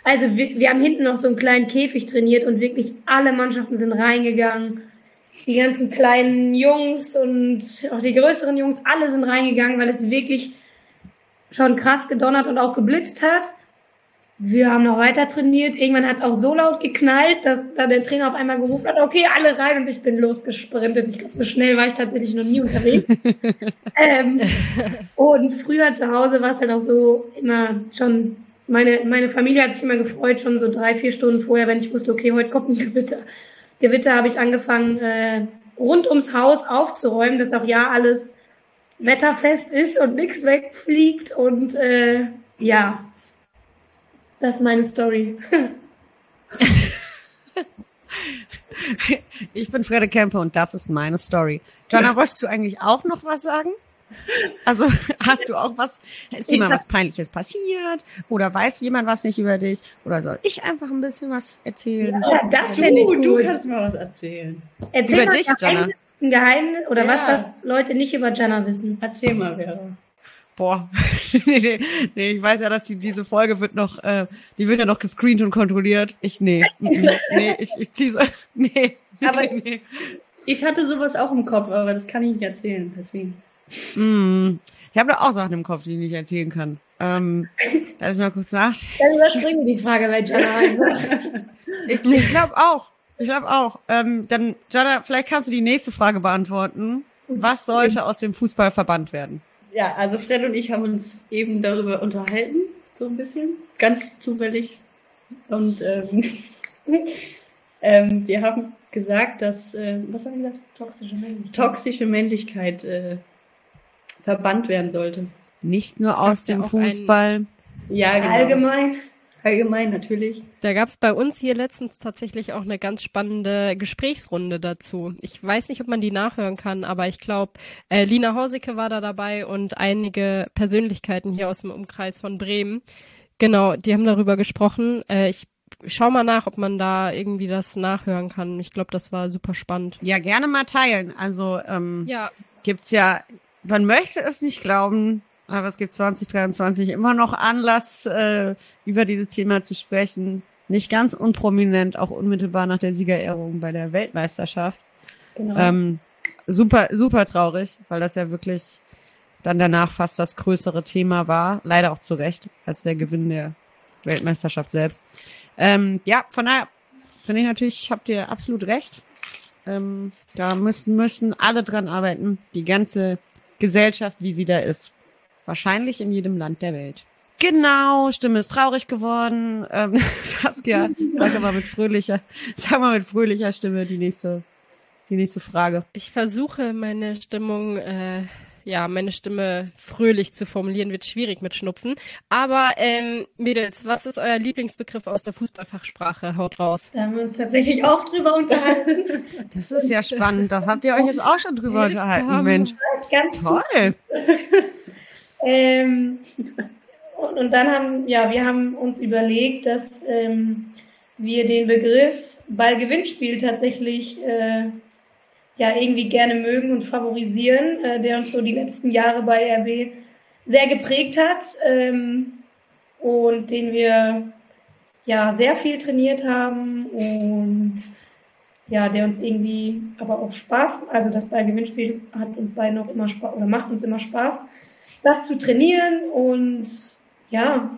Also wir, wir haben hinten noch so einen kleinen Käfig trainiert und wirklich alle Mannschaften sind reingegangen. Die ganzen kleinen Jungs und auch die größeren Jungs, alle sind reingegangen, weil es wirklich schon krass gedonnert und auch geblitzt hat. Wir haben noch weiter trainiert. Irgendwann hat es auch so laut geknallt, dass da der Trainer auf einmal gerufen hat, okay, alle rein und ich bin losgesprintet. Ich glaube, so schnell war ich tatsächlich noch nie unterwegs. ähm, und früher zu Hause war es halt auch so immer schon, meine, meine Familie hat sich immer gefreut, schon so drei, vier Stunden vorher, wenn ich wusste, okay, heute kommt ein Gewitter. Gewitter habe ich angefangen, äh, rund ums Haus aufzuräumen, dass auch ja alles wetterfest ist und nichts wegfliegt und äh, ja, das ist meine Story. ich bin Frede Kempe und das ist meine Story. Jana, wolltest du eigentlich auch noch was sagen? Also hast du auch was, ist dir mal was Peinliches passiert? Oder weiß jemand was nicht über dich? Oder soll ich einfach ein bisschen was erzählen? Ja, das finde ich gut. Du kannst mal was erzählen. Erzähl Über mal dich, ein Jana. Geheimnis, ein Geheimnis oder Ja. was, was Leute nicht über Jana wissen. Erzähl mal, Vera. Boah, nee, nee, nee, ich weiß ja, dass die, diese Folge wird noch, äh, die wird ja noch gescreent und kontrolliert. Ich, nee, mm, mm, nee, ich, ich zieh so, nee, Aber- nee, nee. Ich hatte sowas auch im Kopf, aber das kann ich nicht erzählen, deswegen. Mm, ich habe da auch Sachen im Kopf, die ich nicht erzählen kann. Ähm, darf ich mal kurz nach? Dann überspringen wir die Frage bei Jana. Ich, ich glaube auch. Ich glaube auch. Ähm, dann, Jana, vielleicht kannst du die nächste Frage beantworten. Was sollte aus dem Fußball verbannt werden? Ja, also Fred und ich haben uns eben darüber unterhalten, so ein bisschen, ganz zufällig. Und ähm, ähm, wir haben gesagt, dass, äh, was haben wir gesagt? Toxische Männlichkeit. Toxische Männlichkeit äh, verbannt werden sollte. Nicht nur aus dem Fußball. Ja, genau. Allgemein. Allgemein natürlich. Da gab's bei uns hier letztens tatsächlich auch eine ganz spannende Gesprächsrunde dazu. Ich weiß nicht, ob man die nachhören kann, aber ich glaube, äh, Lina Hausicke war da dabei und einige Persönlichkeiten hier aus dem Umkreis von Bremen. Genau, die haben darüber gesprochen. Äh, ich schau mal nach, ob man da irgendwie das nachhören kann. Ich glaube, das war super spannend. Ja, gerne mal teilen. Also ähm, Ja, gibt's ja, man möchte es nicht glauben, aber es gibt 2023 immer noch Anlass, äh, über dieses Thema zu sprechen. Nicht ganz unprominent, auch unmittelbar nach der Siegerehrung bei der Weltmeisterschaft. Genau. Ähm, super, super traurig, weil das ja wirklich dann danach fast das größere Thema war. Leider auch zu Recht, als der Gewinn der Weltmeisterschaft selbst. Ähm, ja, von daher finde ich natürlich, habt ihr absolut recht. Ähm, da müssen, müssen alle dran arbeiten. Die ganze Gesellschaft, wie sie da ist. Wahrscheinlich in jedem Land der Welt. Genau, Stimme ist traurig geworden. Ähm, Saskia, sag mal mit fröhlicher, sag mal mit fröhlicher Stimme die nächste, die nächste Frage. ich versuche meine Stimmung, äh, ja, meine Stimme fröhlich zu formulieren, wird schwierig mit Schnupfen. Aber ähm, Mädels, was ist euer Lieblingsbegriff aus der Fußballfachsprache? Haut raus. Da haben wir uns tatsächlich auch drüber unterhalten. Das ist ja spannend. Das habt ihr euch jetzt auch schon drüber unterhalten. Mensch. Ganz Toll. Ähm, und, und dann haben, ja, wir haben uns überlegt, dass ähm, wir den Begriff Ballgewinnspiel tatsächlich äh, ja irgendwie gerne mögen und favorisieren, äh, der uns so die letzten Jahre bei RB sehr geprägt hat ähm, und den wir ja sehr viel trainiert haben und ja, der uns irgendwie aber auch Spaß, also das Ballgewinnspiel hat uns beiden auch immer Spaß oder macht uns immer Spaß das zu trainieren und ja,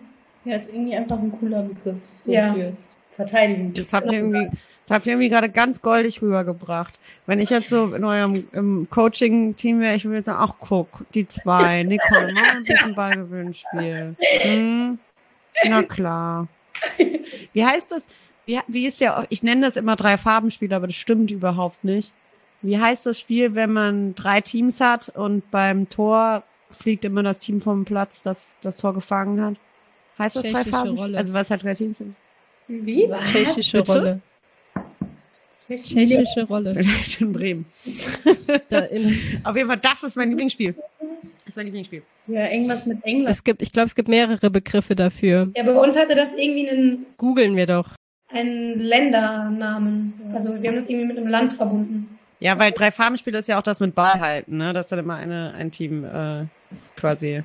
ja, ist irgendwie einfach ein cooler Begriff so Ja. fürs Verteidigen. Das habt ihr irgendwie, das habt ihr irgendwie gerade ganz goldig rübergebracht. Wenn ich jetzt so in eurem im Coaching-Team wäre, ich würde jetzt sagen, ach guck, die zwei, Nicole, mach ein bisschen Ballgewinnspiel. Hm? Na klar. Wie heißt das? Wie, wie ist der, ich nenne das immer drei Farbenspiel, aber das stimmt überhaupt nicht. Wie heißt das Spiel, wenn man drei Teams hat und beim Tor fliegt immer das Team vom Platz, das das Tor gefangen hat? Heißt das drei Tschechische Farben? Rolle. Also weil es halt drei Teams sind. Wie? Tschechische Bitte? Rolle. Tschechische Rolle. Vielleicht in Bremen. Da in, Auf jeden Fall, das ist mein Lieblingsspiel. Das ist mein Lieblingsspiel. Ja, irgendwas mit England. es gibt, ich glaube, es gibt mehrere Begriffe dafür. ja, bei uns hatte das irgendwie einen, Googeln wir doch. einen Ländernamen. Also wir haben das irgendwie mit einem Land verbunden. Ja, weil drei Farbenspiel ist ja auch das mit Ball halten, ne? Das ist dann immer eine, ein Team, äh, ist quasi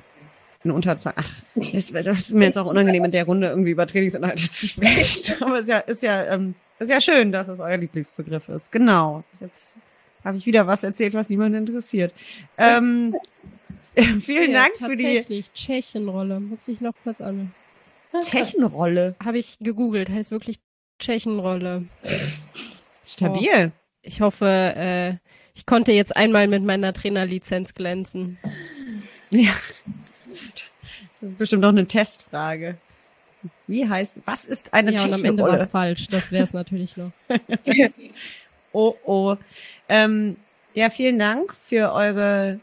eine Unterzahl. Ach, das, das ist mir jetzt auch unangenehm, in der Runde irgendwie über Trainingsinhalte zu sprechen. Aber es ist ja, ist ja, ähm, ist ja schön, dass es euer Lieblingsbegriff ist. Genau. Jetzt habe ich wieder was erzählt, was niemanden interessiert. Ähm, vielen Ja, Dank für die, Tatsächlich, Tschechenrolle. Muss ich noch kurz an. Tschechenrolle. Habe ich gegoogelt, heißt wirklich Tschechenrolle. Stabil. Ich hoffe, äh, ich konnte jetzt einmal mit meiner Trainerlizenz glänzen. Ja. Das ist bestimmt noch eine Testfrage. Wie heißt, was ist eine ja, und am Ende war es falsch. Das wäre es natürlich noch. Oh, oh. Ähm, ja, vielen Dank für eure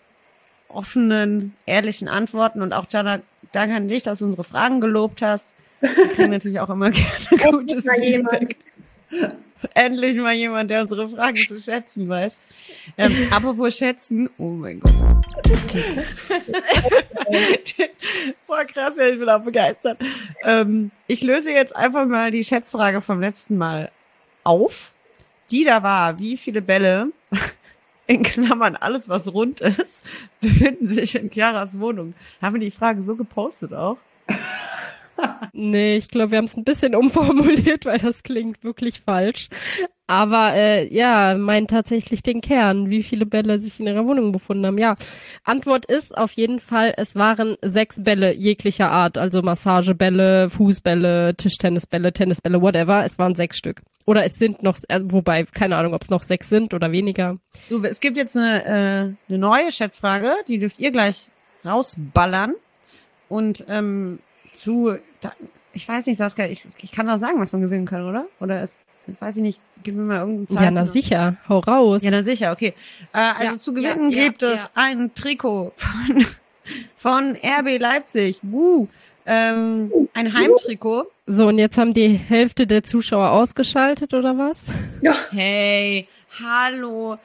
offenen, ehrlichen Antworten und auch Jana, danke an dich, dass du unsere Fragen gelobt hast. Wir kriegen natürlich auch immer gerne gutes mal jemand. Feedback. Endlich mal jemand, der unsere Fragen zu schätzen weiß. Ähm, apropos schätzen, oh mein Gott. Boah, krass, ja, ich bin auch begeistert. Ähm, ich löse jetzt einfach mal die Schätzfrage vom letzten Mal auf. Die da war, wie viele Bälle, in Klammern alles, was rund ist, befinden sich in Chiaras Wohnung? Haben wir die Frage so gepostet auch? Nee, ich glaube, wir haben es ein bisschen umformuliert, weil das klingt wirklich falsch. Aber äh, ja, meint tatsächlich den Kern, wie viele Bälle sich in ihrer Wohnung befunden haben. Ja, Antwort ist auf jeden Fall, es waren sechs Bälle jeglicher Art, also Massagebälle, Fußbälle, Tischtennisbälle, Tennisbälle, whatever. Es waren sechs Stück. Oder es sind noch, äh, wobei, keine Ahnung, ob es noch sechs sind oder weniger. So, es gibt jetzt eine, äh, eine neue Schätzfrage, die dürft ihr gleich rausballern. Und ähm, zu, da, ich weiß nicht, Saskia, ich, ich kann doch sagen, was man gewinnen kann, oder? Oder es, weiß ich nicht, gib mir mal irgendein Zeichen. Ja, na sicher, hau raus. Ja, na sicher, okay. Äh, also Ja, zu gewinnen ja, ja, gibt es ja. ein Trikot von, von RB Leipzig. Woo. Ähm, ein Heimtrikot. So, und jetzt haben die Hälfte der Zuschauer ausgeschaltet, oder was? Hey, hallo.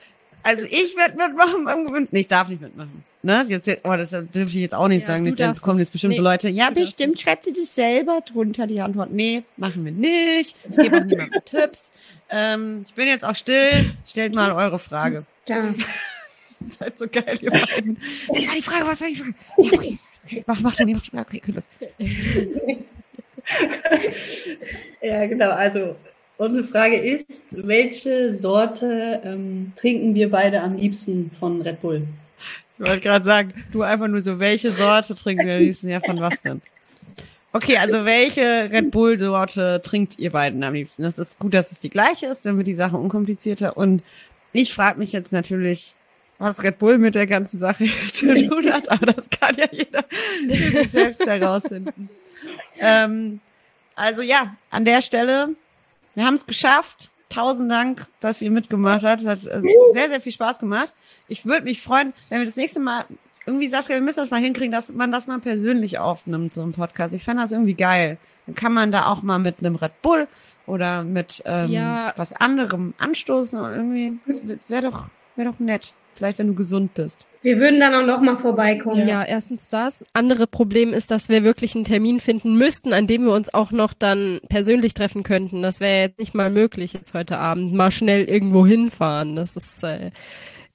Also ich werde mitmachen beim Gewinnen. Nee, ich darf nicht mitmachen. Ne? Jetzt, oh, das dürfte ich jetzt auch nicht Ja, sagen. Nicht, jetzt darfst kommen jetzt bestimmt so Nee, Leute. Ja, bestimmt schreibt ihr das selber drunter die Antwort. Nee, machen wir nicht. Ich gebe auch niemandem Tipps. Ähm, ich bin jetzt auch still. Stellt mal eure Frage. Ja. Seid so geil, ihr beiden. Was war die Frage? Was war die Frage? Ja, okay. okay. Mach, mach du, nee, mach du. Okay, okay, los. Ja, genau. Also unsere Frage ist, welche Sorte ähm, trinken wir beide am liebsten von Red Bull? Ich wollte gerade sagen, du einfach nur so, welche Sorte trinken wir am liebsten? Ja, von was denn? Okay, also welche Red Bull Sorte trinkt ihr beiden am liebsten? Das ist gut, dass es die gleiche ist, dann wird die Sache unkomplizierter. Und ich frage mich jetzt natürlich, was Red Bull mit der ganzen Sache zu tun hat, aber das kann ja jeder für sich selbst herausfinden. Ähm, also ja, an der Stelle, wir haben es geschafft. Tausend Dank, dass ihr mitgemacht habt. Es hat äh, sehr, sehr viel Spaß gemacht. Ich würde mich freuen, wenn wir das nächste Mal irgendwie Saskia, wir müssen das mal hinkriegen, dass man das mal persönlich aufnimmt, so ein Podcast. Ich fände das irgendwie geil. Dann kann man da auch mal mit einem Red Bull oder mit ähm, Ja. was anderem anstoßen und irgendwie, das wäre doch, wäre doch nett. Vielleicht, wenn du gesund bist. Wir würden dann auch noch mal vorbeikommen. Ja. erstens das. Andere Problem ist, dass wir wirklich einen Termin finden müssten, an dem wir uns auch noch dann persönlich treffen könnten. Das wäre jetzt nicht mal möglich jetzt heute Abend. Mal schnell irgendwo hinfahren. Das ist, äh,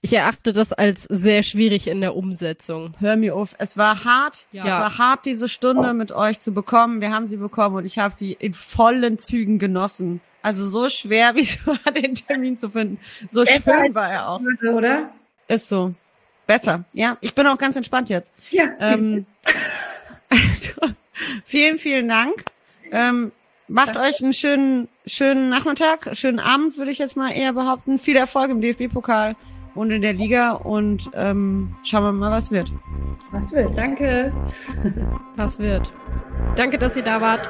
ich erachte das als sehr schwierig in der Umsetzung. Hör mir auf. Es war hart. Ja. Es war hart, diese Stunde mit euch zu bekommen. Wir haben sie bekommen und ich habe sie in vollen Zügen genossen. Also so schwer, wie es war, den Termin zu finden. So Besser schön war er auch. Oder? Ist so. Besser. Ja, ich bin auch ganz entspannt jetzt. Ja. Ähm, also, vielen, vielen Dank. Ähm, macht euch einen schönen, schönen Nachmittag, schönen Abend, würde ich jetzt mal eher behaupten. Viel Erfolg im DFB-Pokal und in der Liga und ähm, schauen wir mal, was wird. was wird? Danke. Was wird? Danke, dass ihr da wart.